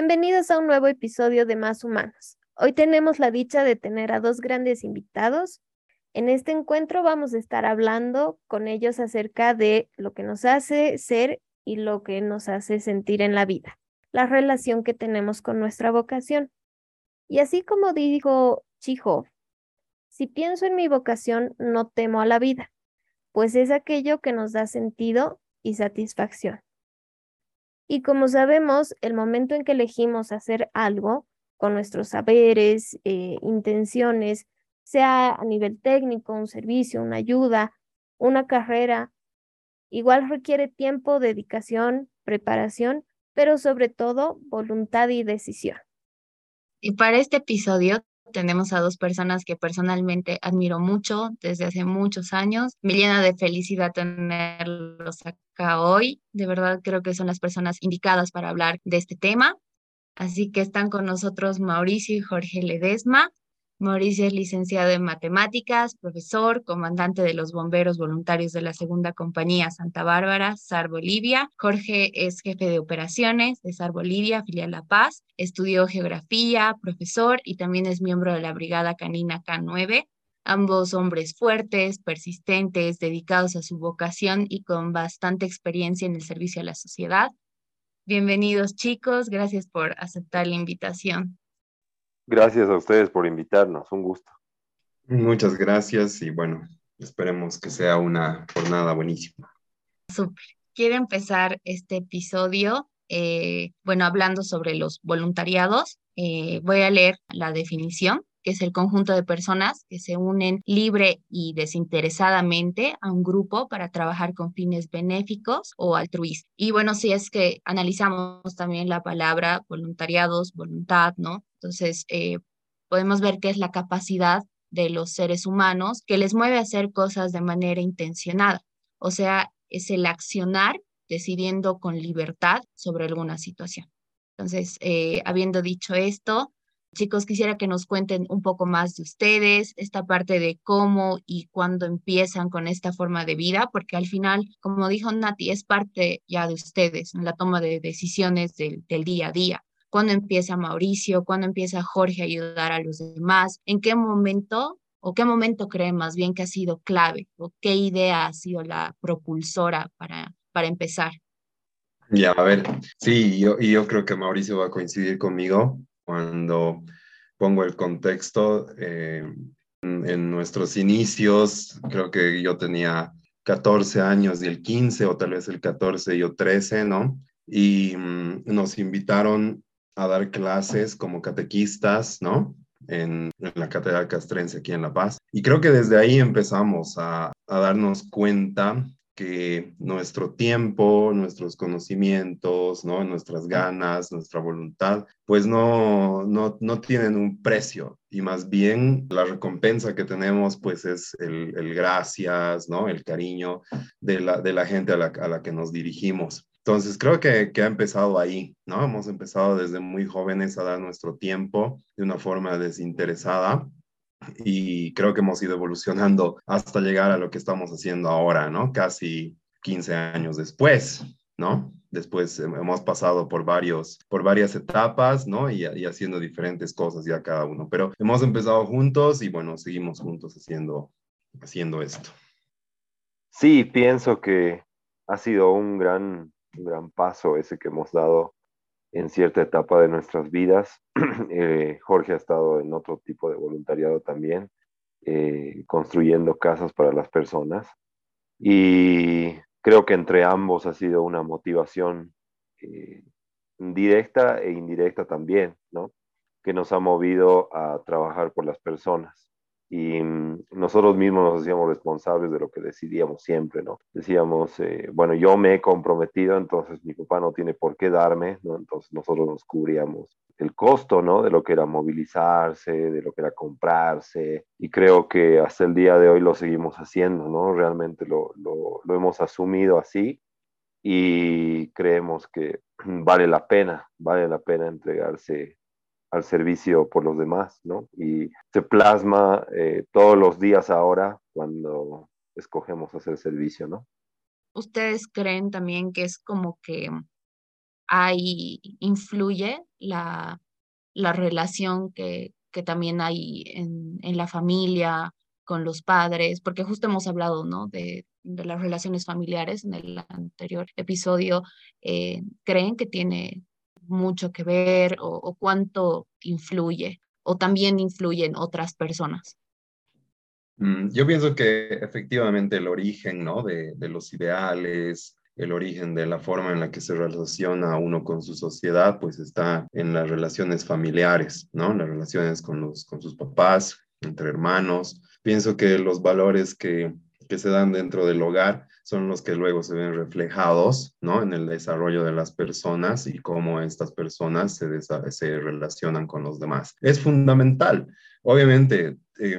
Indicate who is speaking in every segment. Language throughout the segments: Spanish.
Speaker 1: Bienvenidos a un nuevo episodio de Más Humanos. Hoy tenemos la dicha de tener a dos grandes invitados. En este encuentro vamos a estar hablando con ellos acerca de lo que nos hace ser y lo que nos hace sentir en la vida, la relación que tenemos con nuestra vocación. Y así como dijo Chijo, si pienso en mi vocación, no temo a la vida, pues es aquello que nos da sentido y satisfacción. Y como sabemos, el momento en que elegimos hacer algo con nuestros saberes, eh, intenciones, sea a nivel técnico, un servicio, una ayuda, una carrera, igual requiere tiempo, dedicación, preparación, pero sobre todo voluntad y decisión.
Speaker 2: Y para este episodio tenemos a dos personas que personalmente admiro mucho desde hace muchos años. Me llena de felicidad tenerlos acá hoy. De verdad creo que son las personas indicadas para hablar de este tema. Así que están con nosotros Mauricio y Jorge Ledesma. Mauricio es licenciado en matemáticas, profesor, comandante de los bomberos voluntarios de la segunda compañía Santa Bárbara, SAR Bolivia. Jorge es jefe de operaciones de SAR Bolivia, filial La Paz. Estudió geografía, profesor y también es miembro de la Brigada Canina K9. Ambos hombres fuertes, persistentes, dedicados a su vocación y con bastante experiencia en el servicio a la sociedad. Bienvenidos chicos, gracias por aceptar la invitación.
Speaker 3: Gracias a ustedes por invitarnos, un gusto.
Speaker 4: Muchas gracias y bueno, esperemos que sea una jornada buenísima.
Speaker 2: Súper. Quiero empezar este episodio, eh, bueno, hablando sobre los voluntariados. Eh, voy a leer la definición es el conjunto de personas que se unen libre y desinteresadamente a un grupo para trabajar con fines benéficos o altruistas. Y bueno, si es que analizamos también la palabra voluntariados, voluntad, ¿no? Entonces, eh, podemos ver que es la capacidad de los seres humanos que les mueve a hacer cosas de manera intencionada. O sea, es el accionar decidiendo con libertad sobre alguna situación. Entonces, eh, habiendo dicho esto, Chicos, quisiera que nos cuenten un poco más de ustedes, esta parte de cómo y cuándo empiezan con esta forma de vida, porque al final, como dijo Nati, es parte ya de ustedes la toma de decisiones del, día a día. ¿Cuándo empieza Mauricio? ¿Cuándo empieza Jorge a ayudar a los demás? ¿En qué momento o qué momento creen más bien que ha sido clave o qué idea ha sido la propulsora para, para empezar?
Speaker 4: Ya, a ver, sí, yo, y yo creo que Mauricio va a coincidir conmigo cuando pongo el contexto, eh, en, nuestros inicios, creo que yo tenía 14 años y el 15 o tal vez el 14 y yo 13, ¿no? Y mm, nos invitaron a dar clases como catequistas, ¿no? En, la Catedral Castrense aquí en La Paz. Y creo que desde ahí empezamos a, a darnos cuenta que nuestro tiempo, nuestros conocimientos, ¿no? nuestras ganas, nuestra voluntad, pues no, no, no tienen un precio y más bien la recompensa que tenemos pues es el, gracias, ¿no? el cariño de la, de la gente a la, a la que nos dirigimos. Entonces creo que, que, ha empezado ahí, ¿no? Hemos empezado desde muy jóvenes a dar nuestro tiempo de una forma desinteresada y creo que hemos ido evolucionando hasta llegar a lo que estamos haciendo ahora, ¿no? Casi 15 años después, ¿no? Después hemos pasado por, varios, por varias etapas, ¿no? Y, haciendo diferentes cosas ya cada uno. Pero hemos empezado juntos y bueno, seguimos juntos haciendo, haciendo esto.
Speaker 3: Sí, pienso que ha sido un gran, un gran paso ese que hemos dado en cierta etapa de nuestras vidas. Eh, Jorge ha estado en otro tipo de voluntariado también, eh, construyendo casas para las personas. Y creo que entre ambos ha sido una motivación eh, directa e indirecta también, ¿no? Que nos ha movido a trabajar por las personas y mm, nosotros mismos nos hacíamos responsables de lo que decidíamos siempre, ¿no? Decíamos, eh, bueno, yo me he comprometido, entonces mi papá no tiene por qué darme, ¿no? Entonces nosotros nos cubríamos el costo, ¿no? De lo que era movilizarse, de lo que era comprarse, y creo que hasta el día de hoy lo seguimos haciendo, ¿no? Realmente lo, lo, lo hemos asumido así y creemos que vale la pena, vale la pena entregarse al servicio por los demás, ¿no? Y se plasma eh, todos los días ahora cuando escogemos hacer servicio, ¿no?
Speaker 2: ¿Ustedes creen también que es como que ahí influye la, la relación que, que también hay en, en, la familia, con los padres, porque justo hemos hablado, ¿no? De, de las relaciones familiares en el anterior episodio, eh, ¿creen que tiene mucho que ver o, cuánto influye? ¿O también influyen otras personas?
Speaker 4: Mm, yo pienso que efectivamente el origen ¿no? de, de, los ideales, el origen de la forma en la que se relaciona uno con su sociedad, pues está en las relaciones familiares, ¿no? Las relaciones con, los, con sus papás, entre hermanos. Pienso que los valores que, que se dan dentro del hogar son los que luego se ven reflejados, ¿no? En el desarrollo de las personas y cómo estas personas se, se relacionan con los demás. Es fundamental. Obviamente, eh,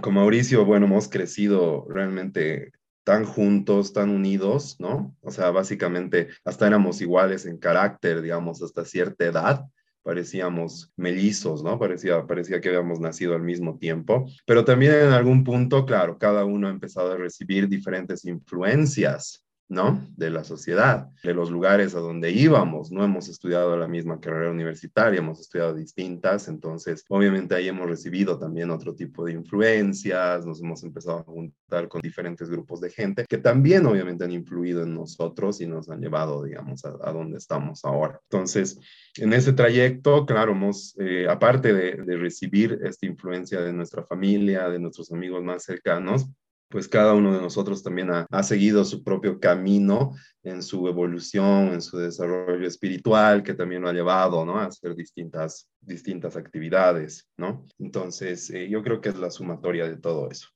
Speaker 4: con Mauricio, bueno, hemos crecido realmente tan juntos, tan unidos, ¿no? O sea, básicamente hasta éramos iguales en carácter, digamos, hasta cierta edad. Parecíamos mellizos, ¿no? Parecía, parecía que habíamos nacido al mismo tiempo. Pero también en algún punto, claro, cada uno ha empezado a recibir diferentes influencias ¿no? De la sociedad, de los lugares a donde íbamos. No hemos estudiado la misma carrera universitaria, hemos estudiado distintas, entonces obviamente ahí hemos recibido también otro tipo de influencias, nos hemos empezado a juntar con diferentes grupos de gente que también obviamente han influido en nosotros y nos han llevado, digamos, a, a donde estamos ahora. Entonces, en ese trayecto, claro, hemos, eh, aparte de, de recibir esta influencia de nuestra familia, de nuestros amigos más cercanos, pues cada uno de nosotros también ha, seguido su propio camino en su evolución, en su desarrollo espiritual, que también lo ha llevado, ¿no? A hacer distintas, distintas actividades, ¿no? Entonces, eh, yo creo que es la sumatoria de todo eso.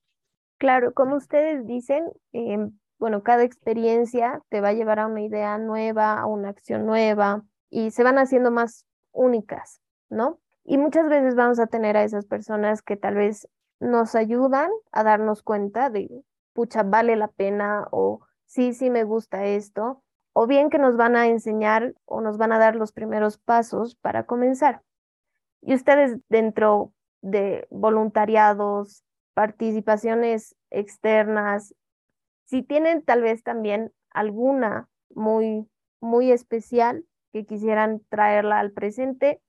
Speaker 1: Claro, como ustedes dicen, eh, bueno, cada experiencia te va a llevar a una idea nueva, a una acción nueva, y se van haciendo más únicas, ¿no? Y muchas veces vamos a tener a esas personas que tal vez nos ayudan a darnos cuenta de, pucha, vale la pena o sí, sí me gusta esto, o bien que nos van a enseñar o nos van a dar los primeros pasos para comenzar. Y ustedes dentro de voluntariados, participaciones externas, si tienen tal vez también alguna muy, muy especial que quisieran traerla al presente,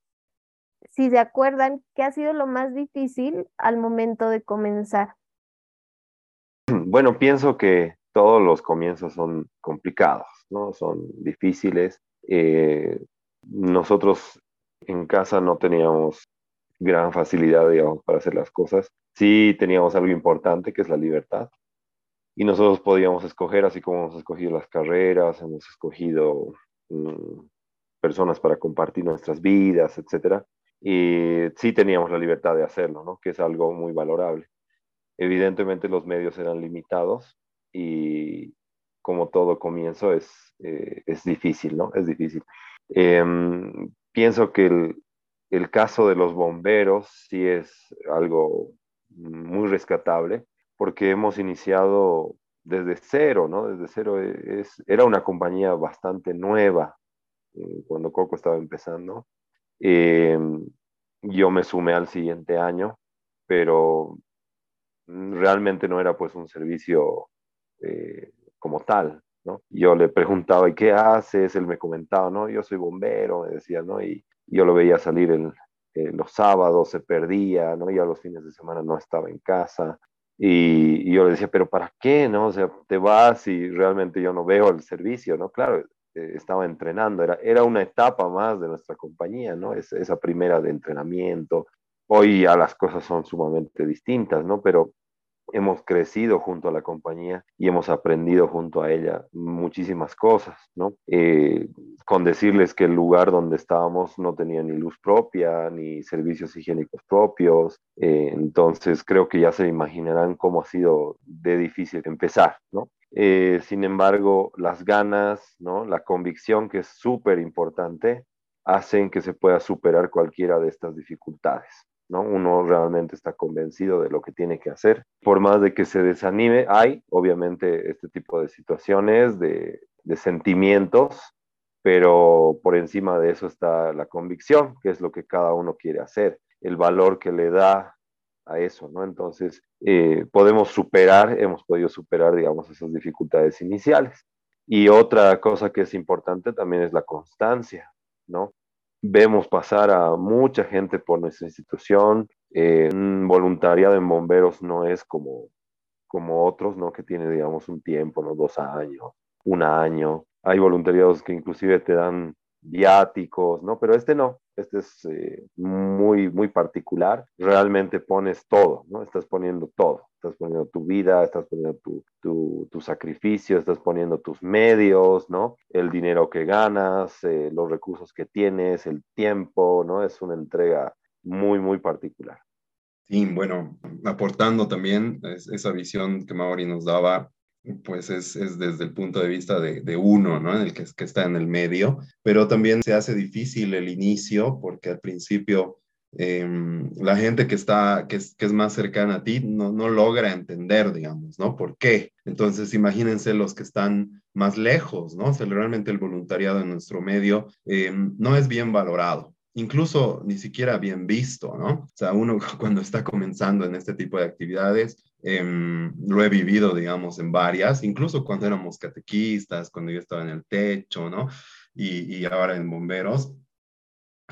Speaker 1: si se acuerdan, ¿qué ha sido lo más difícil al momento de comenzar?
Speaker 3: Bueno, pienso que todos los comienzos son complicados, ¿no? Son difíciles. Eh, nosotros en casa no teníamos gran facilidad, digamos, para hacer las cosas. Sí teníamos algo importante, que es la libertad. Y nosotros podíamos escoger, así como hemos escogido las carreras, hemos escogido mm, personas para compartir nuestras vidas, etcétera y sí teníamos la libertad de hacerlo, ¿no? que es algo muy valorable. Evidentemente los medios eran limitados y como todo comienzo es, eh, es difícil, ¿no? Es difícil. Em, pienso que el, caso de los bomberos sí es algo muy rescatable porque hemos iniciado desde cero, ¿no? Desde cero es, era una compañía bastante nueva eh, cuando Coco estaba empezando eh, yo me sumé al siguiente año, pero realmente no era pues un servicio eh, como tal. Yo le preguntaba, ¿y qué haces? Él me comentaba, ¿no? Yo soy bombero, me decía, ¿no? Y yo lo veía salir el, eh, los sábados, se perdía, ¿no? Ya los fines de semana no estaba en casa. Y, y, yo le decía, ¿pero para qué? ¿No? O sea, te vas y realmente yo no veo el servicio, ¿no? Claro, estaba entrenando, era, era una etapa más de nuestra compañía, ¿no? Es, esa primera de entrenamiento. Hoy ya las cosas son sumamente distintas, ¿no? Pero hemos crecido junto a la compañía y hemos aprendido junto a ella muchísimas cosas, ¿no? Eh, con decirles que el lugar donde estábamos no tenía ni luz propia, ni servicios higiénicos propios, eh, entonces creo que ya se imaginarán cómo ha sido de difícil empezar, ¿no? Eh, sin embargo, las ganas, ¿no? la convicción, que es súper importante, hacen que se pueda superar cualquiera de estas dificultades. ¿No? Uno realmente está convencido de lo que tiene que hacer. Por más de que se desanime, hay obviamente este tipo de situaciones, de, sentimientos, pero por encima de eso está la convicción, que es lo que cada uno quiere hacer, el valor que le da a eso, ¿no? Entonces, eh, podemos superar, hemos podido superar, digamos, esas dificultades iniciales. Y otra cosa que es importante también es la constancia, ¿no? Vemos pasar a mucha gente por nuestra institución. Eh, un voluntariado en bomberos no es como, como otros, ¿no? Que tiene, digamos, un tiempo, ¿no? Dos años, un año. Hay voluntariados que inclusive te dan viáticos, ¿no? Pero este no, este es eh, muy, muy particular. Realmente pones todo, ¿no? Estás poniendo todo. Estás poniendo tu vida, estás poniendo tu, tu, sacrificio, estás poniendo tus medios, ¿no? El dinero que ganas, eh, los recursos que tienes, el tiempo, ¿no? Es una entrega muy, muy particular.
Speaker 4: Sí, bueno, aportando también esa visión que Mauri nos daba, pues es, es, desde el punto de vista de, de uno, ¿no? En el que, que, está en el medio, pero también se hace difícil el inicio porque al principio em, la gente que está, que es, que es, más cercana a ti no, no logra entender, digamos, ¿no? ¿Por qué? Entonces, imagínense los que están más lejos, ¿no? O sea, realmente el voluntariado en nuestro medio em, no es bien valorado incluso ni siquiera bien visto, ¿no? O sea, uno cuando está comenzando en este tipo de actividades, Em, lo he vivido, digamos, en varias, incluso cuando éramos catequistas, cuando yo estaba en el techo, ¿no? Y, y ahora en bomberos,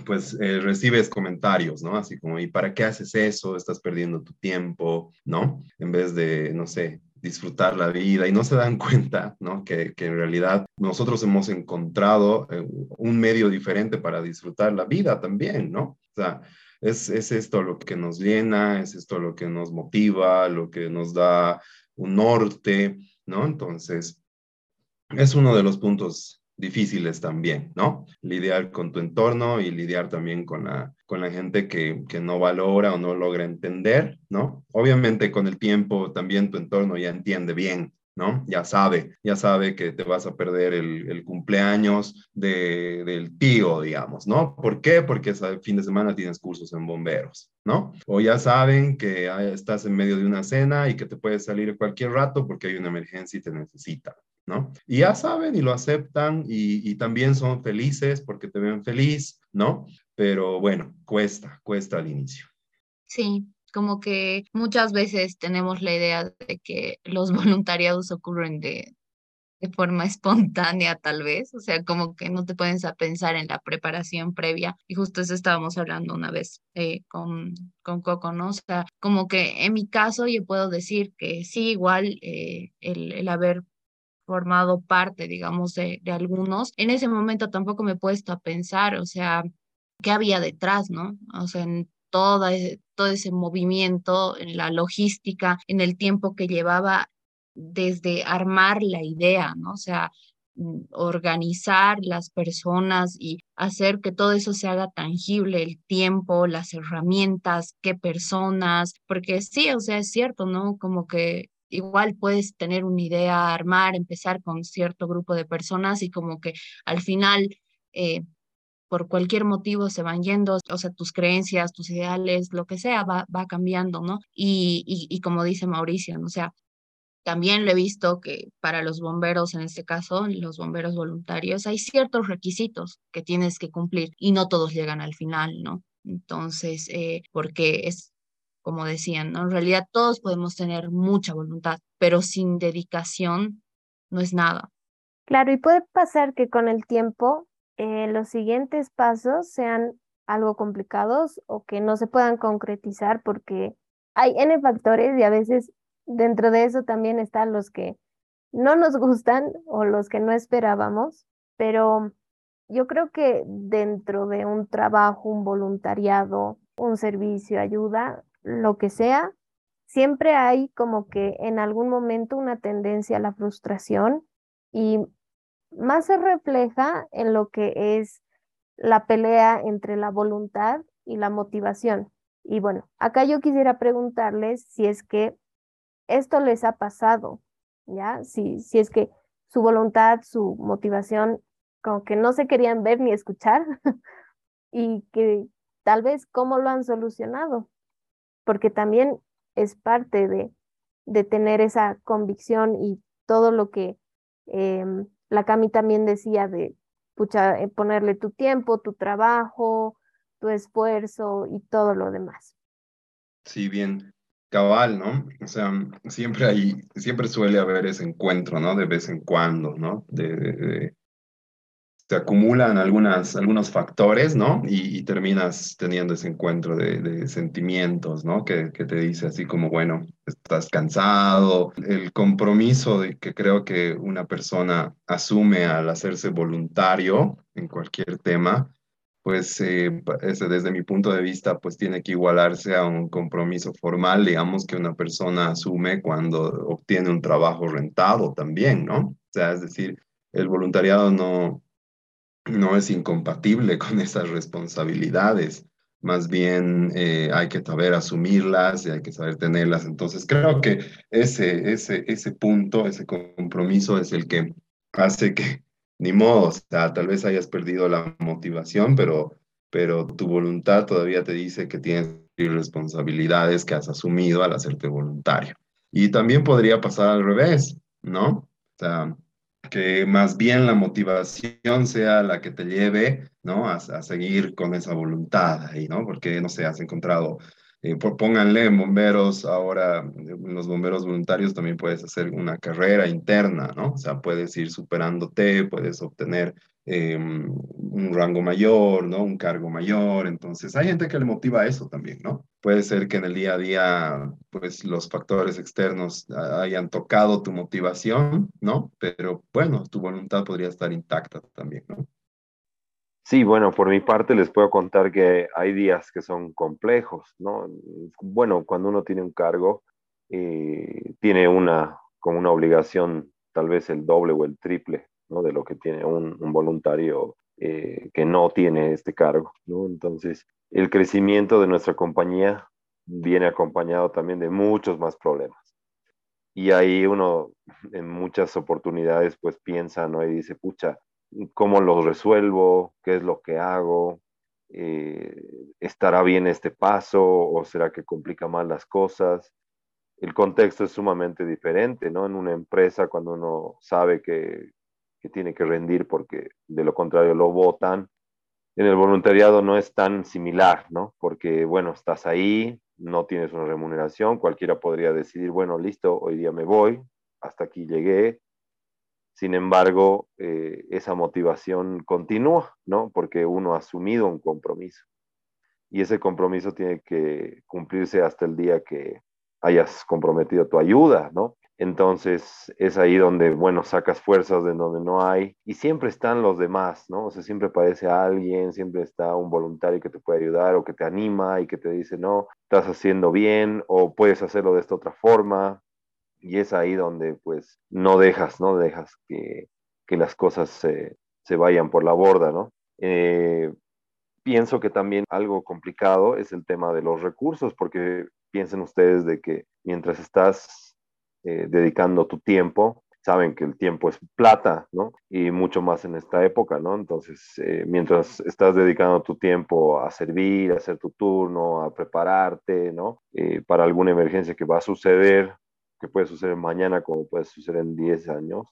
Speaker 4: pues eh, recibes comentarios, ¿no? Así como, ¿y para qué haces eso? Estás perdiendo tu tiempo, ¿no? En vez de, no sé, disfrutar la vida y no se dan cuenta, ¿no? Que, que en realidad nosotros hemos encontrado eh, un medio diferente para disfrutar la vida también, ¿no? O sea, es, esto lo que nos llena, es esto lo que nos motiva, lo que nos da un norte, ¿no? Entonces, es uno de los puntos difíciles también, ¿no? Lidiar con tu entorno y lidiar también con la, con la gente que, que, no valora o no logra entender, ¿no? Obviamente con el tiempo también tu entorno ya entiende bien ¿no? Ya sabe, ya sabe que te vas a perder el, cumpleaños del tío, digamos, ¿no? ¿Por qué? Porque ese fin de semana tienes cursos en bomberos, ¿no? O ya saben que estás en medio de una cena y que te puedes salir cualquier rato porque hay una emergencia y te necesitan, ¿no? Y ya saben y lo aceptan y, y también son felices porque te ven feliz, ¿no? Pero bueno, cuesta, cuesta al inicio.
Speaker 2: Sí, como que muchas veces tenemos la idea de que los voluntariados ocurren de, forma espontánea tal vez, o sea, como que no te puedes a pensar en la preparación previa y justo eso estábamos hablando una vez eh, con, con Coco, ¿no? O sea, como que en mi caso yo puedo decir que sí, igual eh, el, el haber formado parte, digamos, de, de algunos, en ese momento tampoco me he puesto a pensar, o sea, qué había detrás, ¿no? O sea, en toda, todo ese movimiento, en la logística, en el tiempo que llevaba desde armar la idea, ¿no? O sea, mm, organizar las personas y hacer que todo eso se haga tangible, el tiempo, las herramientas, qué personas, porque sí, o sea, es cierto, ¿no? Como que igual puedes tener una idea, armar, empezar con cierto grupo de personas y como que al final eh, por cualquier motivo se van yendo, o sea, tus creencias, tus ideales, lo que sea, va, va cambiando, ¿no? Y, y, como dice Mauricio, ¿no? o sea, también lo he visto que para los bomberos, en este caso, los bomberos voluntarios, hay ciertos requisitos que tienes que cumplir y no todos llegan al final, ¿no? Entonces, eh, porque es, como decían, ¿no? En realidad todos podemos tener mucha voluntad, pero sin dedicación no es nada.
Speaker 1: Claro, y puede pasar que con el tiempo eh, los siguientes pasos sean algo complicados o que no se puedan concretizar porque hay N factores y a veces dentro de eso también están los que no nos gustan o los que no esperábamos, pero yo creo que dentro de un trabajo, un voluntariado, un servicio, ayuda, lo que sea, siempre hay como que en algún momento una tendencia a la frustración y más se refleja en lo que es la pelea entre la voluntad y la motivación. Y bueno, acá yo quisiera preguntarles si es que esto les ha pasado, ¿ya? Si, si es que su voluntad, su motivación, como que no se querían ver ni escuchar y que tal vez cómo lo han solucionado, porque también es parte de, de tener esa convicción y todo lo que em, la Cami también decía de pucha, eh, ponerle tu tiempo, tu trabajo, tu esfuerzo y todo lo demás.
Speaker 4: Sí, bien. cabal, ¿no? O sea, siempre hay, siempre suele haber ese encuentro, ¿no? De vez en cuando, ¿no? de, se acumulan algunas, algunos factores, ¿no? Y, terminas teniendo ese encuentro de, sentimientos, ¿no? Que, que, te dice así como, bueno, estás cansado, el compromiso de que creo que una persona asume al hacerse voluntario en cualquier tema, pues eh, desde mi punto de vista, pues tiene que igualarse a un compromiso formal, digamos, que una persona asume cuando obtiene un trabajo rentado también, ¿no? O sea, es decir, el voluntariado no, no es incompatible con esas responsabilidades. Más bien eh, hay que saber asumirlas y hay que saber tenerlas. Entonces creo que ese, ese, ese punto, ese compromiso es el que hace que, ni modo, o sea, tal vez hayas perdido la motivación, pero, pero tu voluntad todavía te dice que tienes responsabilidades que has asumido al hacerte voluntario. Y también podría pasar al revés, ¿no? O sea, que más bien la motivación sea la que te lleve, ¿no? A, a seguir con esa voluntad ahí, ¿no? Porque, no sé, has encontrado, eh, pónganle bomberos, ahora en los bomberos voluntarios también puedes hacer una carrera interna, ¿no? O sea, puedes ir superándote, puedes obtener Em, un rango mayor, ¿no? Un cargo mayor. Entonces, hay gente que le motiva eso también, ¿no? Puede ser que en el día a día, pues los factores externos hayan tocado tu motivación, ¿no? Pero bueno, tu voluntad podría estar intacta también, ¿no?
Speaker 3: Sí, bueno, por mi parte les puedo contar que hay días que son complejos, ¿no? Bueno, cuando uno tiene un cargo, eh, tiene una, como una obligación, tal vez el doble o el triple de lo que tiene un, voluntario eh, que no tiene este cargo. Entonces, el crecimiento de nuestra compañía viene acompañado también de muchos más problemas. Y ahí uno en muchas oportunidades pues piensa, ¿no? Y dice, pucha, ¿cómo lo resuelvo? ¿Qué es lo que hago? Eh, ¿Estará bien este paso o será que complica más las cosas? El contexto es sumamente diferente, ¿no? En una empresa, cuando uno sabe que que tiene que rendir porque de lo contrario lo votan. En el voluntariado no es tan similar, ¿no? Porque, bueno, estás ahí, no tienes una remuneración, cualquiera podría decidir, bueno, listo, hoy día me voy, hasta aquí llegué. Sin embargo, eh, esa motivación continúa, ¿no? Porque uno ha asumido un compromiso. Y ese compromiso tiene que cumplirse hasta el día que hayas comprometido tu ayuda, ¿no? Entonces es ahí donde, bueno, sacas fuerzas de donde no hay y siempre están los demás, ¿no? O sea, siempre aparece alguien, siempre está un voluntario que te puede ayudar o que te anima y que te dice, no, estás haciendo bien o puedes hacerlo de esta otra forma. Y es ahí donde, pues, no dejas, no dejas que, las cosas se, vayan por la borda, ¿no? Eh, pienso que también algo complicado es el tema de los recursos, porque piensen ustedes de que mientras estás eh, dedicando tu tiempo. Saben que el tiempo es plata, ¿no? Y mucho más en esta época, ¿no? Entonces, eh, mientras estás dedicando tu tiempo a servir, a hacer tu turno, a prepararte, ¿no? Eh, para alguna emergencia que va a suceder, que puede suceder mañana como puede suceder en 10 años,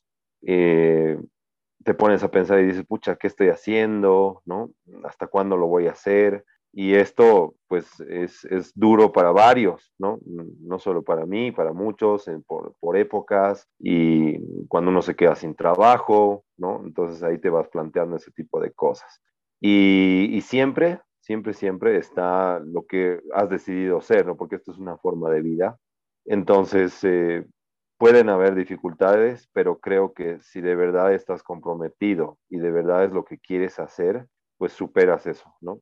Speaker 3: te pones a pensar y dices, pucha, ¿qué estoy haciendo? ¿No? ¿Hasta cuándo lo voy a hacer? Y esto, pues, es, es, duro para varios, ¿no? No solo para mí, para muchos, por, por, épocas, y cuando uno se queda sin trabajo, ¿no? Entonces ahí te vas planteando ese tipo de cosas. Y, y siempre, siempre, siempre está lo que has decidido ser, ¿no? Porque esto es una forma de vida. Entonces, eh, pueden haber dificultades, pero creo que si de verdad estás comprometido y de verdad es lo que quieres hacer, pues superas eso, ¿no?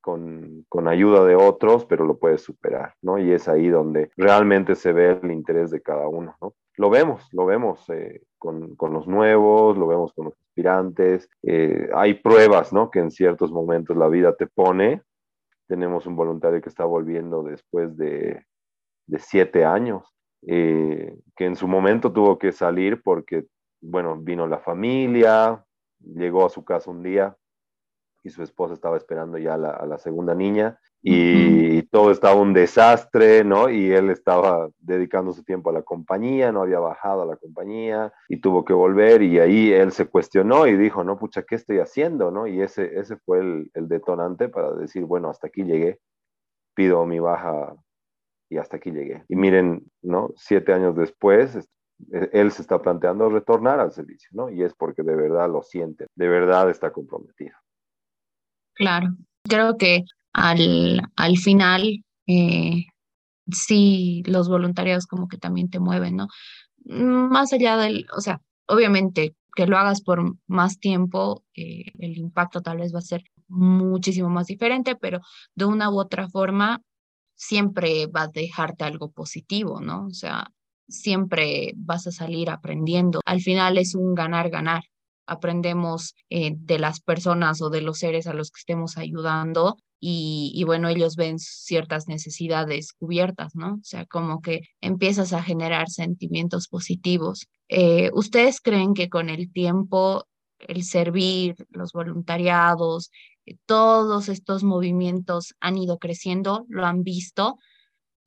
Speaker 3: Con, con, ayuda de otros, pero lo puedes superar, ¿no? Y es ahí donde realmente se ve el interés de cada uno, ¿no? Lo vemos, lo vemos eh, con, con, los nuevos, lo vemos con los aspirantes. Eh, hay pruebas, ¿no? Que en ciertos momentos la vida te pone. Tenemos un voluntario que está volviendo después de, de siete años, eh, que en su momento tuvo que salir porque, bueno, vino la familia, llegó a su casa un día, y su esposa estaba esperando ya a la, segunda niña y, todo estaba un desastre, ¿no? Y él estaba dedicando su tiempo a la compañía, no había bajado a la compañía y tuvo que volver y ahí él se cuestionó y dijo, no, pucha, ¿qué estoy haciendo, no? Y ese, ese fue el, el detonante para decir, bueno, hasta aquí llegué, pido mi baja y hasta aquí llegué. Y miren, ¿no? Siete años después, e, él se está planteando retornar al servicio, ¿no? Y es porque de verdad lo siente, de verdad está comprometido.
Speaker 2: Claro, creo que al, al final, eh, sí, los voluntarios como que también te mueven, ¿no? Más allá del, o sea, obviamente que lo hagas por más tiempo, eh, el impacto tal vez va a ser muchísimo más diferente, pero de una u otra forma siempre va a dejarte algo positivo, ¿no? O sea, siempre vas a salir aprendiendo. Al final es un ganar-ganar. Aprendemos eh, de las personas o de los seres a los que estemos ayudando y, bueno, ellos ven ciertas necesidades cubiertas, ¿no? O sea, como que empiezas a generar sentimientos positivos. Eh, ¿Ustedes creen que con el tiempo el servir, los voluntariados, todos estos movimientos han ido creciendo, lo han visto?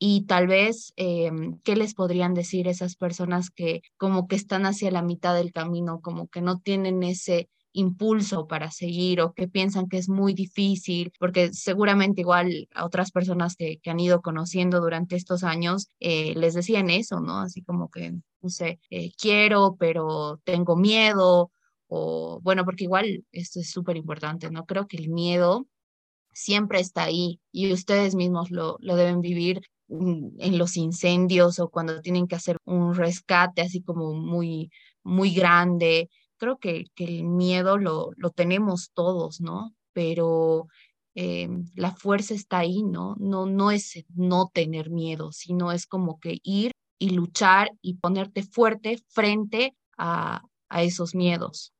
Speaker 2: Y tal vez, em, ¿qué les podrían decir esas personas que como que están hacia la mitad del camino, como que no tienen ese impulso para seguir o que piensan que es muy difícil, porque seguramente igual a otras personas que, han ido conociendo durante estos años eh, les decían eso, ¿no? Así como que, no sé, eh, quiero, pero tengo miedo, o bueno, porque igual esto es súper importante, ¿no? Creo que el miedo siempre está ahí y ustedes mismos lo, lo deben vivir en los incendios o cuando tienen que hacer un rescate así como muy, muy grande creo que, que el miedo lo, lo, tenemos todos, ¿no? Pero eh, la fuerza está ahí, ¿no? ¿no? No es no tener miedo, sino es como que ir y luchar y ponerte fuerte frente a, a esos miedos.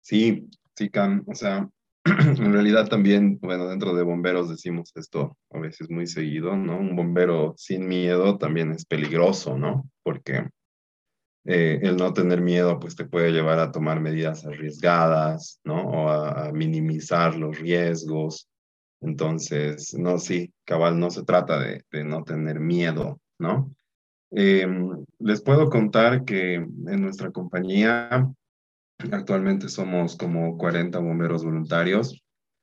Speaker 4: Sí, sí, Cam, o sea, en realidad también, bueno, dentro de bomberos decimos esto a veces muy seguido, ¿no? Un bombero sin miedo también es peligroso, ¿no? Porque eh, el no tener miedo pues te puede llevar a tomar medidas arriesgadas, ¿no? O a, minimizar los riesgos. Entonces, no, sí, cabal, no se trata de, no tener miedo, ¿no? Em, les puedo contar que en nuestra compañía actualmente somos como 40 bomberos voluntarios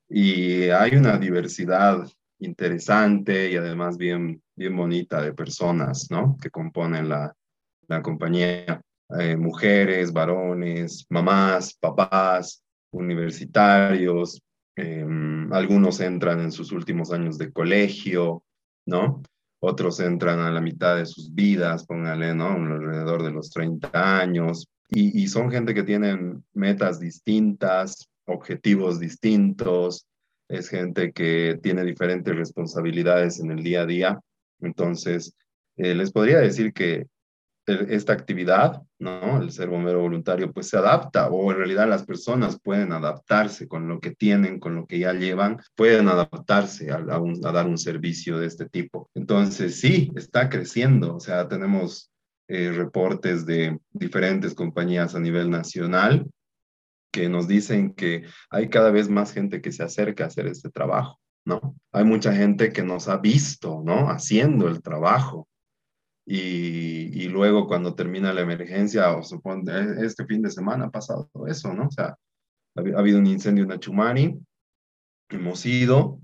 Speaker 4: y hay una diversidad interesante y además bien, bien bonita de personas, ¿no? Que componen la, la compañía, eh, mujeres, varones, mamás, papás, universitarios, em, algunos entran en sus últimos años de colegio, ¿no? Otros entran a la mitad de sus vidas, póngale, ¿no? Alrededor de los 30 años. Y, son gente que tienen metas distintas, objetivos distintos, es gente que tiene diferentes responsabilidades en el día a día. Entonces, eh, les podría decir que esta actividad, ¿no? El ser bombero voluntario, pues se adapta, o en realidad las personas pueden adaptarse con lo que tienen, con lo que ya llevan, pueden adaptarse a, dar un servicio de este tipo. Entonces, sí, está creciendo, o sea, tenemos eh, reportes de diferentes compañías a nivel nacional que nos dicen que hay cada vez más gente que se acerca a hacer este trabajo, ¿no? Hay mucha gente que nos ha visto, ¿no? Haciendo el trabajo y, luego cuando termina la emergencia, o supone, e, este fin de semana ha pasado todo eso, ¿no? O sea, ha, habido un incendio en Achumani, hemos ido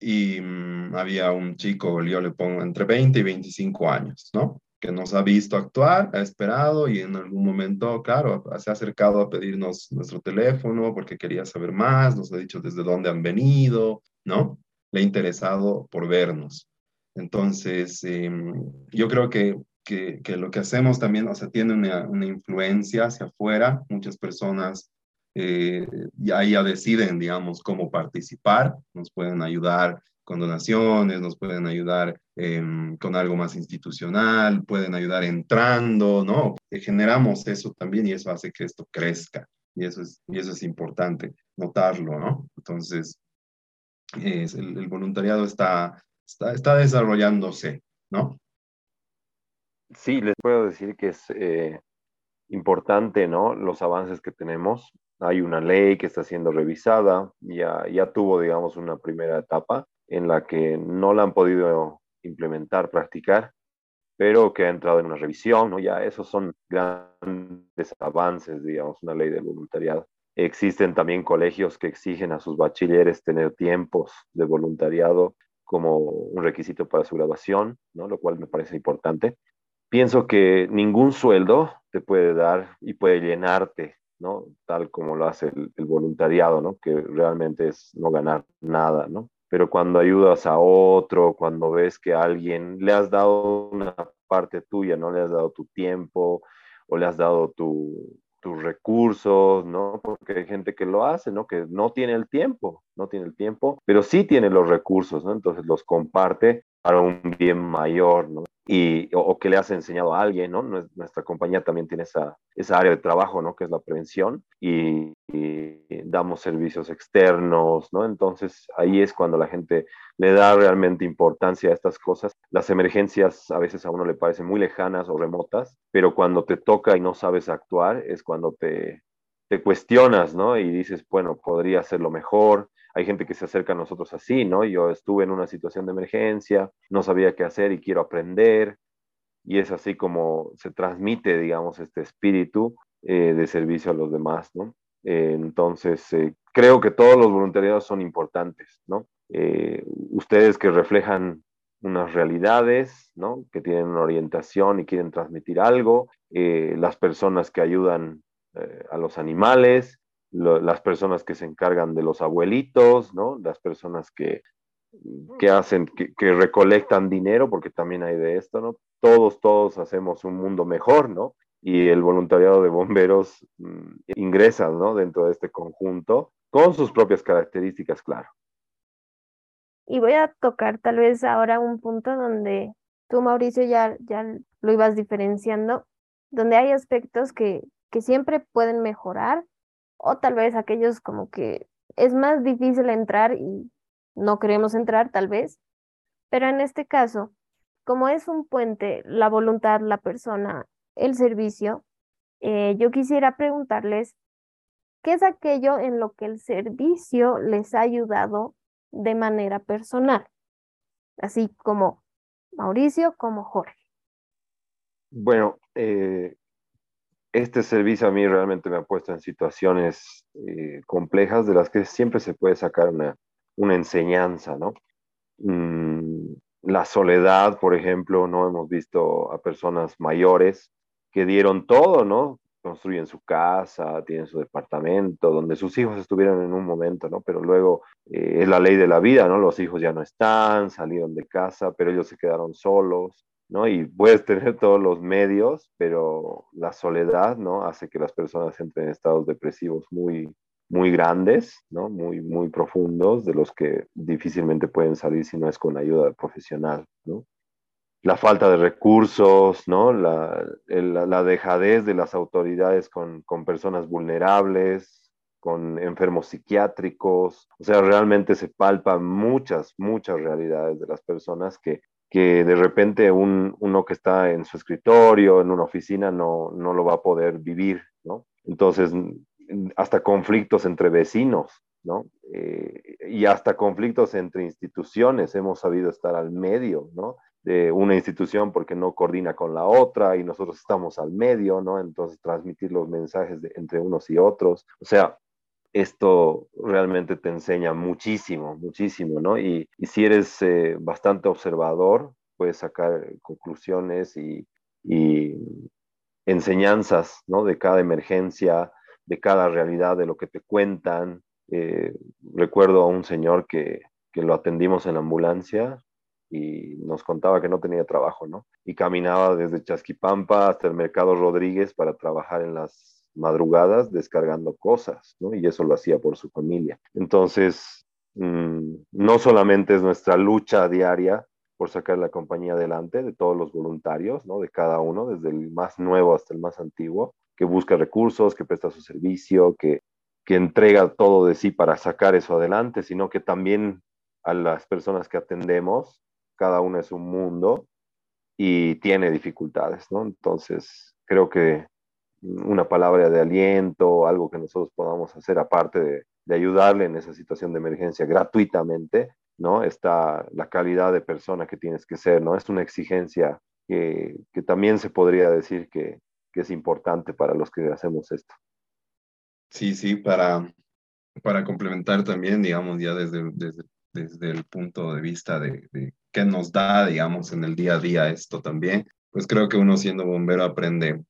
Speaker 4: y mm, había un chico, yo le pongo entre 20 y 25 años, ¿no? Que nos ha visto actuar, ha esperado y en algún momento, claro, se ha acercado a pedirnos nuestro teléfono porque quería saber más, nos ha dicho desde dónde han venido, ¿no? Le ha interesado por vernos. Entonces, em, yo creo que, que, lo que hacemos también, o sea, tiene una, una influencia hacia afuera. Muchas personas eh, ya, ya deciden, digamos, cómo participar, nos pueden ayudar con donaciones, nos pueden ayudar em, con algo más institucional, pueden ayudar entrando, ¿no? Generamos eso también y eso hace que esto crezca y eso es, y eso es importante notarlo, ¿no? Entonces, es, el, voluntariado está, está, desarrollándose, ¿no?
Speaker 3: Sí, les puedo decir que es eh, importante, ¿no? Los avances que tenemos. Hay una ley que está siendo revisada, ya, ya tuvo, digamos, una primera etapa en la que no la han podido implementar, practicar, pero que ha entrado en una revisión, ¿no? Ya esos son grandes avances, digamos, una ley de voluntariado. Existen también colegios que exigen a sus bachilleres tener tiempos de voluntariado como un requisito para su graduación, ¿no? lo cual me parece importante. Pienso que ningún sueldo te puede dar y puede llenarte, ¿no? tal como lo hace el, el voluntariado, ¿no? que realmente es no ganar nada. ¿no? Pero cuando ayudas a otro, cuando ves que a alguien le has dado una parte tuya, no le has dado tu tiempo o le has dado tu, tus recursos, ¿no? Porque hay gente que lo hace, ¿no? Que no tiene el tiempo, no tiene el tiempo, pero sí tiene los recursos, ¿no? Entonces los comparte para un bien mayor, ¿no? Y, o, que le has enseñado a alguien, ¿no? Nuestra compañía también tiene esa, esa área de trabajo, ¿no? Que es la prevención y, damos servicios externos, ¿no? Entonces ahí es cuando la gente le da realmente importancia a estas cosas. Las emergencias a veces a uno le parecen muy lejanas o remotas, pero cuando te toca y no sabes actuar es cuando te, te cuestionas, ¿no? Y dices, bueno, podría hacerlo mejor, hay gente que se acerca a nosotros así, ¿no? Yo estuve en una situación de emergencia, no sabía qué hacer y quiero aprender. Y es así como se transmite, digamos, este espíritu eh, de servicio a los demás, ¿no? Eh, entonces, eh, creo que todos los voluntariados son importantes, ¿no? ustedes que reflejan unas realidades, ¿no? Que tienen una orientación y quieren transmitir algo, las personas que ayudan a los animales, las personas que se encargan de los abuelitos, ¿no? Las personas que, que hacen, que, recolectan dinero, porque también hay de esto, ¿no? Todos, todos hacemos un mundo mejor, ¿no? Y el voluntariado de bomberos mm, ingresa, ¿no? Dentro de este conjunto, con sus propias características, claro.
Speaker 1: Y voy a tocar tal vez ahora un punto donde tú, Mauricio, ya, ya lo ibas diferenciando, donde hay aspectos que, que siempre pueden mejorar o tal vez aquellos como que es más difícil entrar y no queremos entrar tal vez, pero en este caso, como es un puente, la voluntad, la persona, el servicio, eh, yo quisiera preguntarles, ¿qué es aquello en lo que el servicio les ha ayudado de manera personal? Así como Mauricio, como Jorge.
Speaker 3: Bueno, eh, este servicio a mí realmente me ha puesto en situaciones eh, complejas de las que siempre se puede sacar una, una enseñanza, ¿no? Mm, la soledad, por ejemplo, no hemos visto a personas mayores que dieron todo, ¿no? Construyen su casa, tienen su departamento, donde sus hijos estuvieron en un momento, ¿no? Pero luego eh, es la ley de la vida, ¿no? Los hijos ya no están, salieron de casa, pero ellos se quedaron solos. ¿No? Y puedes tener todos los medios, pero la soledad, ¿no? Hace que las personas entren en estados depresivos muy, muy grandes, ¿no? Muy, muy profundos, de los que difícilmente pueden salir si no es con ayuda profesional, ¿no? La falta de recursos, ¿no? La, la dejadez de las autoridades con, con personas vulnerables, con enfermos psiquiátricos, o sea, realmente se palpan muchas, muchas realidades de las personas que que de repente un, uno que está en su escritorio, en una oficina, no, no lo va a poder vivir, ¿no? Entonces, hasta conflictos entre vecinos, ¿no? Eh, y hasta conflictos entre instituciones, hemos sabido estar al medio, ¿no? De una institución porque no coordina con la otra y nosotros estamos al medio, ¿no? Entonces, transmitir los mensajes entre unos y otros. O sea, esto realmente te enseña muchísimo, muchísimo, ¿no? Y, si eres eh, bastante observador, puedes sacar conclusiones y, enseñanzas, ¿no? De cada emergencia, de cada realidad, de lo que te cuentan. Eh, recuerdo a un señor que, que lo atendimos en la ambulancia y nos contaba que no tenía trabajo, ¿no? Y caminaba desde Chasquipampa hasta el Mercado Rodríguez para trabajar en las madrugadas descargando cosas, ¿no? Y eso lo hacía por su familia. Entonces, mm, no solamente es nuestra lucha diaria por sacar la compañía adelante de todos los voluntarios, ¿no? De cada uno, desde el más nuevo hasta el más antiguo, que busca recursos, que presta su servicio, que, que entrega todo de sí para sacar eso adelante, sino que también a las personas que atendemos, cada uno es un mundo y tiene dificultades, ¿no? Entonces, creo que una palabra de aliento, algo que nosotros podamos hacer aparte de, ayudarle en esa situación de emergencia gratuitamente, ¿no? Está la calidad de persona que tienes que ser, ¿no? Es una exigencia que, también se podría decir que, es importante para los que hacemos esto.
Speaker 4: Sí, sí, para, para complementar también, digamos, ya desde, desde desde el punto de vista de, de qué nos da, digamos, en el día a día esto también, pues creo que uno siendo bombero aprende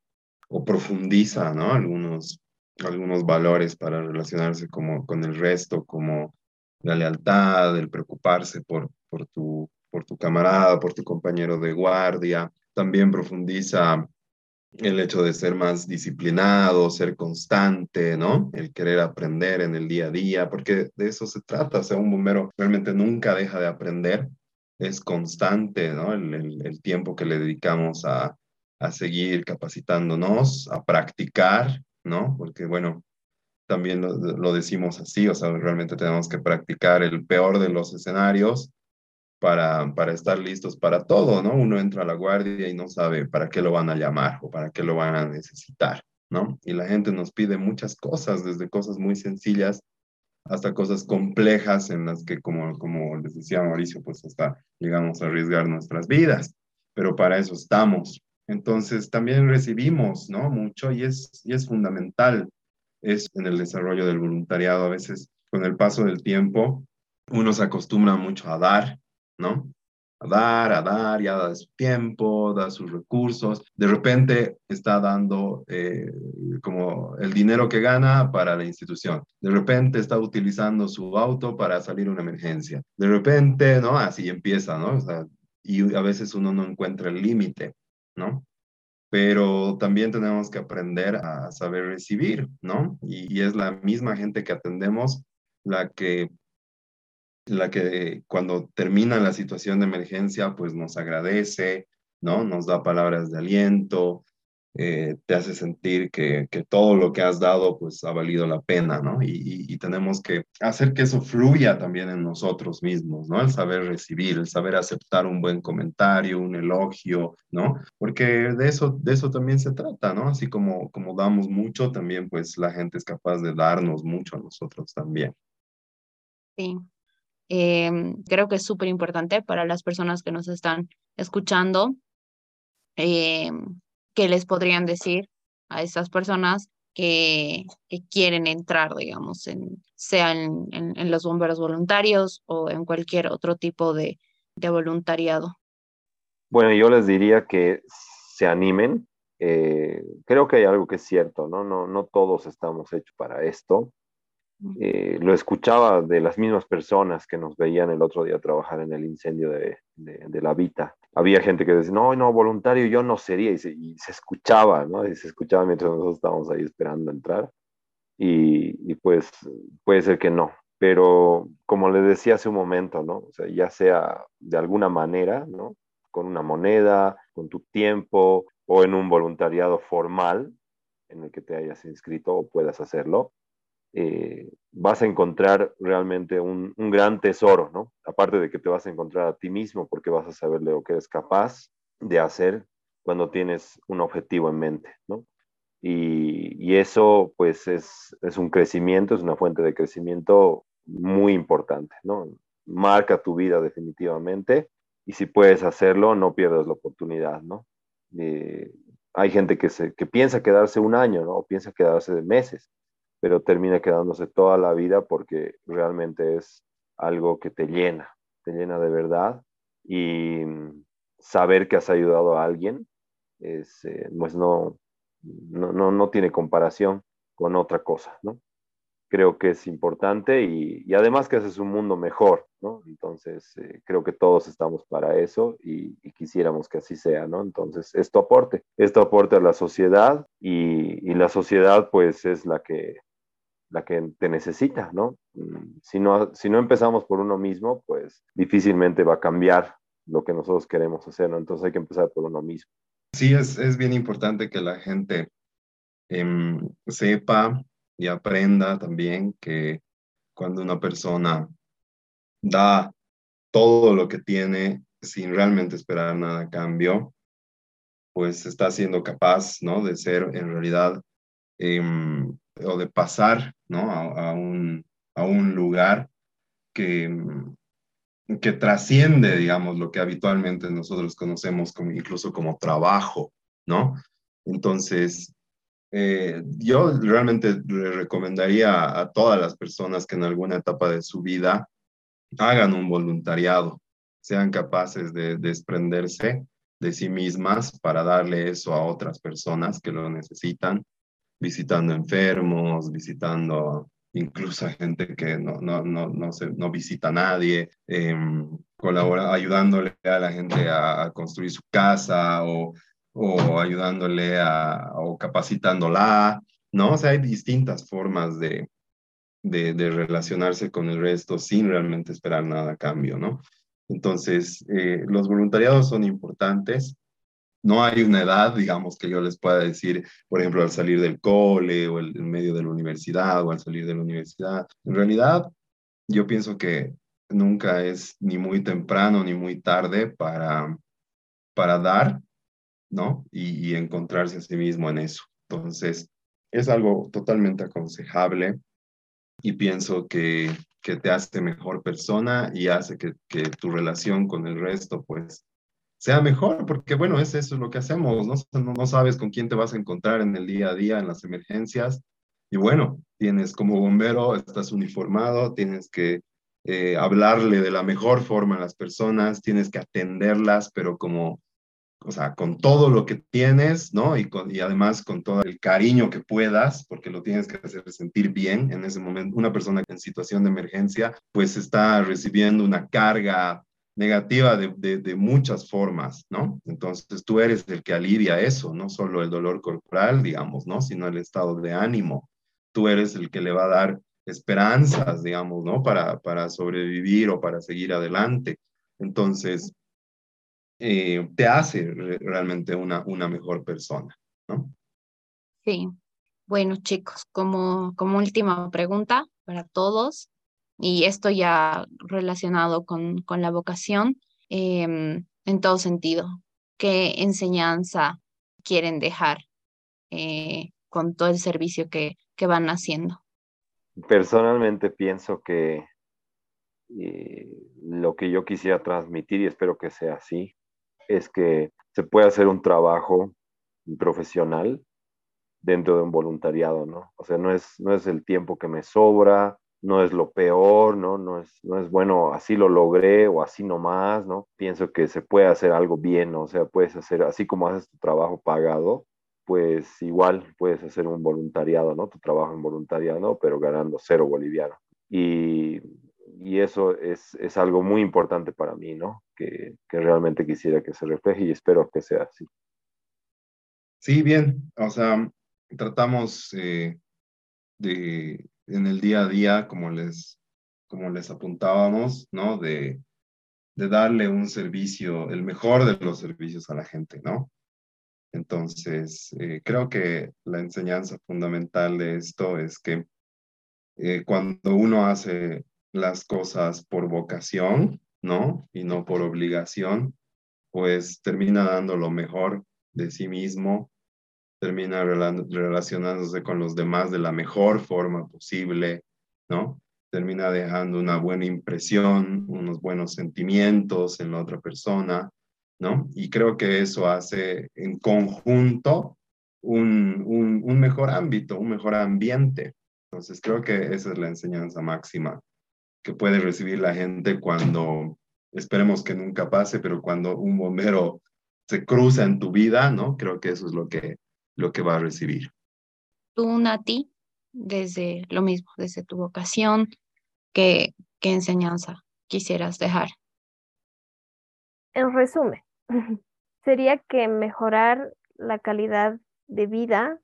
Speaker 4: o profundiza, ¿no? Algunos, algunos valores para relacionarse como, con el resto, como la lealtad, el preocuparse por, por, tu, por tu camarada, por tu compañero de guardia. También profundiza el hecho de ser más disciplinado, ser constante, ¿no? El querer aprender en el día a día, porque de eso se trata. O un bombero realmente nunca deja de aprender, es constante, ¿no? El, tiempo que le dedicamos a, a seguir capacitándonos, a practicar, ¿no? Porque, bueno, también lo, lo, decimos así, o sea, realmente tenemos que practicar el peor de los escenarios para, para estar listos para todo, ¿no? Uno entra a la guardia y no sabe para qué lo van a llamar o para qué lo van a necesitar, ¿no? Y la gente nos pide muchas cosas, desde cosas muy sencillas hasta cosas complejas en las que, como, como les decía Mauricio, pues hasta llegamos a arriesgar nuestras vidas, pero para eso estamos. Entonces también recibimos, ¿no? Mucho y es, y es fundamental es en el desarrollo del voluntariado. A veces con el paso del tiempo uno se acostumbra mucho a dar, ¿no? A dar, a dar, ya da su tiempo, da sus recursos. De repente está dando eh, como el dinero que gana para la institución. De repente está utilizando su auto para salir una emergencia. De repente, ¿no? Así empieza, ¿no? O sea, y a veces uno no encuentra el límite, ¿no? Pero también tenemos que aprender a saber recibir, ¿no? Y, y es la misma gente que atendemos la que la que cuando termina la situación de emergencia, pues nos agradece, ¿no? Nos da palabras de aliento, eh, te hace sentir que, que, todo lo que has dado, pues ha valido la pena, ¿no? Y, y, tenemos que hacer que eso fluya también en nosotros mismos, ¿no? El saber recibir, el saber aceptar un buen comentario, un elogio, ¿no? Porque de eso, de eso también se trata, ¿no? Así como, como damos mucho, también pues la gente es capaz de darnos mucho a nosotros también.
Speaker 2: Sí, eh, creo que es súper importante para las personas que nos están escuchando. Eh, ¿Qué les podrían decir a esas personas que, que quieren entrar, digamos, en, sea en, en, los bomberos voluntarios o en cualquier otro tipo de, de voluntariado?
Speaker 3: Bueno, yo les diría que se animen. Eh, creo que hay algo que es cierto, ¿no? No, no todos estamos hechos para esto. Eh, lo escuchaba de las mismas personas que nos veían el otro día trabajar en el incendio de, de, la Vita. Había gente que decía, no, no, voluntario yo no sería, y se, escuchaba, ¿no? Y se escuchaba mientras nosotros estábamos ahí esperando entrar. Y, y, pues puede ser que no, pero como les decía hace un momento, ¿no? O sea, ya sea de alguna manera, ¿no? Con una moneda, con tu tiempo o en un voluntariado formal en el que te hayas inscrito o puedas hacerlo, eh, vas a encontrar realmente un, gran tesoro, ¿no? Aparte de que te vas a encontrar a ti mismo porque vas a saber lo que eres capaz de hacer cuando tienes un objetivo en mente, ¿no? Y, eso pues es, es, un crecimiento, es una fuente de crecimiento muy importante, ¿no? Marca tu vida definitivamente y si puedes hacerlo, no pierdas la oportunidad, ¿no? Eh, hay gente que, se, que piensa quedarse un año, ¿no? O piensa quedarse de meses pero termina quedándose toda la vida porque realmente es algo que te llena, te llena de verdad y saber que has ayudado a alguien es, eh, pues no, no, no, no, tiene comparación con otra cosa, ¿no? Creo que es importante y, además que haces un mundo mejor, ¿no? Entonces, eh, creo que todos estamos para eso y, y, quisiéramos que así sea, ¿no? Entonces, esto aporte, esto aporte a la sociedad y la sociedad pues es la que la que te necesita, ¿no? Mm, si no, si no empezamos por uno mismo, pues difícilmente va a cambiar lo que nosotros queremos hacer, ¿no? Entonces hay que empezar por uno mismo.
Speaker 4: Sí, es, es bien importante que la gente eh, sepa y aprenda también que cuando una persona da todo lo que tiene sin realmente esperar nada a cambio, pues está siendo capaz, ¿no? De ser en realidad eh, o de pasar ¿no? a, un, a un lugar que, que trasciende, digamos, lo que habitualmente nosotros conocemos como, incluso como trabajo, ¿no? Entonces, eh, yo realmente le recomendaría a todas las personas que en alguna etapa de su vida hagan un voluntariado, sean capaces de desprenderse de sí mismas para darle eso a otras personas que lo necesitan, visitando enfermos, visitando incluso a gente que no, no, no, no, se, no visita a nadie, em, colabora, ayudándole a la gente a, construir su casa o, o ayudándole a, o capacitándola, ¿no? O sea, hay distintas formas de, de, de, relacionarse con el resto sin realmente esperar nada a cambio, ¿no? Entonces, eh, los voluntariados son importantes. No hay una edad, digamos, que yo les pueda decir, por ejemplo, al salir del cole o en medio de la universidad o al salir de la universidad. En realidad, yo pienso que nunca es ni muy temprano ni muy tarde para, para dar, ¿no? Y, y encontrarse a sí mismo en eso. Entonces, es algo totalmente aconsejable y pienso que, que te hace mejor persona y hace que, que, tu relación con el resto, pues, sea mejor, porque bueno, es eso es lo que hacemos, ¿no? ¿no? No sabes con quién te vas a encontrar en el día a día, en las emergencias, y bueno, tienes como bombero, estás uniformado, tienes que eh, hablarle de la mejor forma a las personas, tienes que atenderlas, pero como o sea, con todo lo que tienes, ¿no? Y, con, y además con todo el cariño que puedas, porque lo tienes que hacer sentir bien en ese momento. Una persona en situación de emergencia, pues está recibiendo una carga negativa de, de, muchas formas, ¿no? Entonces tú eres el que alivia eso, no solo el dolor corporal, digamos, ¿no? Sino el estado de ánimo. Tú eres el que le va a dar esperanzas, digamos, ¿no? Para, para sobrevivir o para seguir adelante. Entonces, eh, te hace realmente una, una mejor persona, ¿no?
Speaker 2: Sí. Bueno, chicos, como, como última pregunta para todos, y esto ya relacionado con, con la vocación, em, en todo sentido, ¿qué enseñanza quieren dejar eh, con todo el servicio que, que van haciendo?
Speaker 3: Personalmente pienso que eh, lo que yo quisiera transmitir, y espero que sea así, es que se puede hacer un trabajo profesional dentro de un voluntariado, ¿no? O sea, no es, no es el tiempo que me sobra, no es lo peor, ¿no? No es, no es bueno, así lo logré o así nomás, ¿no? Pienso que se puede hacer algo bien, ¿no? o sea, puedes hacer, así como haces tu trabajo pagado, pues igual puedes hacer un voluntariado, ¿no? Tu trabajo en voluntariado, pero ganando cero boliviano. Y y eso es, es, algo muy importante para mí, ¿no? Que, que, realmente quisiera que se refleje y espero que sea así.
Speaker 4: Sí, bien, o sea, tratamos eh, de, en el día a día, como les, como les apuntábamos, ¿no? De, de darle un servicio, el mejor de los servicios a la gente, ¿no? Entonces, eh, creo que la enseñanza fundamental de esto es que eh, cuando uno hace las cosas por vocación, ¿no? Y no por obligación, pues termina dando lo mejor de sí mismo, termina relacionándose con los demás de la mejor forma posible, ¿no? Termina dejando una buena impresión, unos buenos sentimientos en la otra persona, ¿no? Y creo que eso hace en conjunto un, un, un mejor ámbito, un mejor ambiente. Entonces creo que esa es la enseñanza máxima que puede recibir la gente cuando, esperemos que nunca pase, pero cuando un bombero se cruza en tu vida, ¿no? Creo que eso es lo que, lo que va a recibir.
Speaker 2: Tú, Nati, desde lo mismo, desde tu vocación, ¿qué, qué enseñanza quisieras dejar?
Speaker 1: En resumen, sería que mejorar la calidad de vida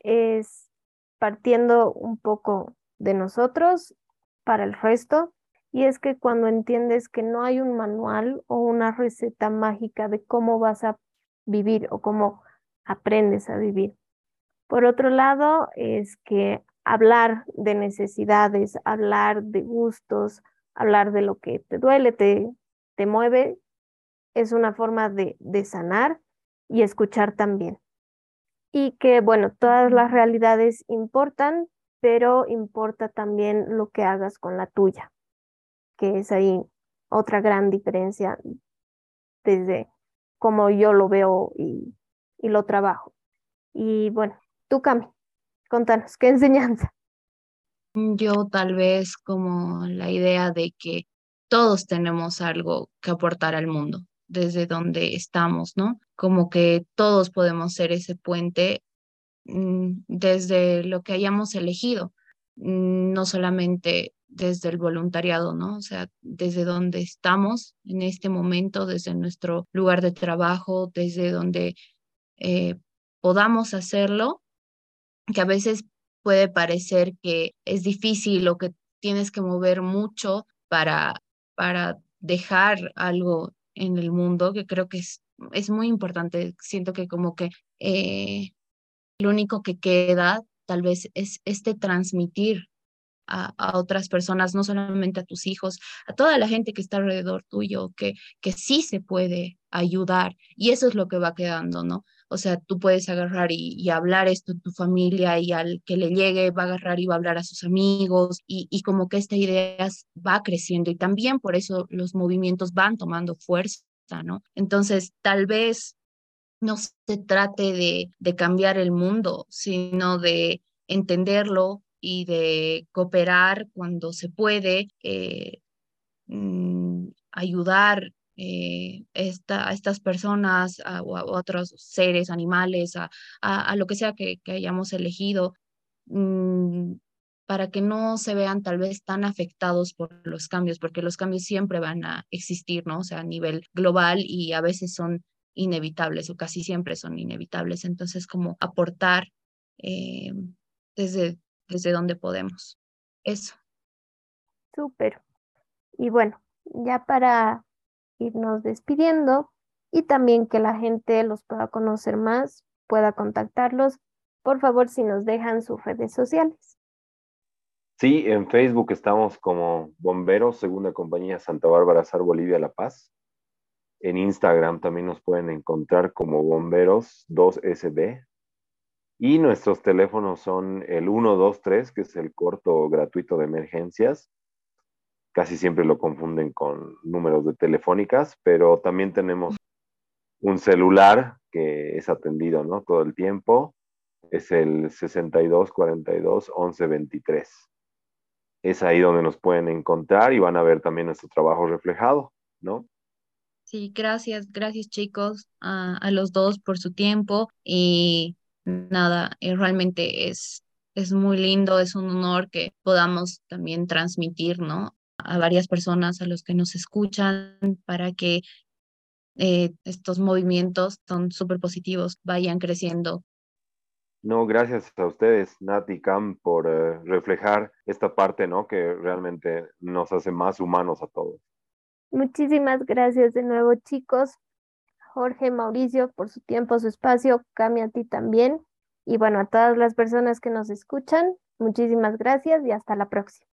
Speaker 1: es partiendo un poco de nosotros para el resto. Y es que cuando entiendes que no hay un manual o una receta mágica de cómo vas a vivir o cómo aprendes a vivir. Por otro lado, es que hablar de necesidades, hablar de gustos, hablar de lo que te duele, te, te mueve, es una forma de, de sanar y escuchar también. Y que, bueno, todas las realidades importan, pero importa también lo que hagas con la tuya, que es ahí otra gran diferencia desde cómo yo lo veo y, y lo trabajo. Y bueno, tú, Cami, contanos, ¿qué enseñanza?
Speaker 2: Yo tal vez como la idea de que todos tenemos algo que aportar al mundo desde donde estamos, ¿no? Como que todos podemos ser ese puente mm, desde lo que hayamos elegido, mm, no solamente desde el voluntariado, ¿no? O sea, desde donde estamos en este momento, desde nuestro lugar de trabajo, desde donde eh, podamos hacerlo, que a veces puede parecer que es difícil o que tienes que mover mucho para, para dejar algo en el mundo, que creo que es, es muy importante. Siento que como que eh, lo único que queda tal vez es este transmitir a, a, otras personas, no solamente a tus hijos, a toda la gente que está alrededor tuyo, que, que sí se puede ayudar. Y eso es lo que va quedando, ¿no? O sea, tú puedes agarrar y, hablar esto en tu familia y al que le llegue va a agarrar y va a hablar a sus amigos y, como que esta idea va creciendo y también por eso los movimientos van tomando fuerza, ¿no? Entonces, tal vez no se trate de, de cambiar el mundo, sino de entenderlo y de cooperar cuando se puede, eh, mm, ayudar eh, a estas personas o a otros seres, animales, a, lo que sea que, hayamos elegido, mmm, para que no se vean tal vez tan afectados por los cambios, porque los cambios siempre van a existir, ¿no? O sea, a nivel global y a veces son inevitables o casi siempre son inevitables. Entonces, como aportar eh, desde, desde donde podemos. Eso.
Speaker 1: Súper. Y bueno, ya para irnos despidiendo y también que la gente los pueda conocer más, pueda contactarlos. Por favor, si nos dejan sus redes sociales.
Speaker 3: Sí, en Facebook estamos como Bomberos, Segunda Compañía Santa Bárbara Sar Bolivia La Paz. En Instagram también nos pueden encontrar como Bomberos 2SB. Y nuestros teléfonos son el 123, que es el corto gratuito de emergencias, casi siempre lo confunden con números de telefónicas, pero también tenemos un celular que es atendido, ¿no? Todo el tiempo. Es el 62 42 11 23. Es ahí donde nos pueden encontrar y van a ver también nuestro trabajo reflejado, ¿no?
Speaker 2: Sí, gracias, gracias chicos a, a los dos por su tiempo y nada, eh, realmente es, es muy lindo, es un honor que podamos también transmitir, ¿no? A varias personas, a los que nos escuchan, para que eh, estos movimientos son súper positivos, vayan creciendo.
Speaker 3: No, gracias a ustedes, Nat y Cam, por uh, reflejar esta parte, ¿no? Que realmente nos hace más humanos a todos.
Speaker 1: Muchísimas gracias de nuevo, chicos. Jorge, Mauricio, por su tiempo, su espacio. Cami, a ti también. Y bueno, a todas las personas que nos escuchan, muchísimas gracias y hasta la próxima.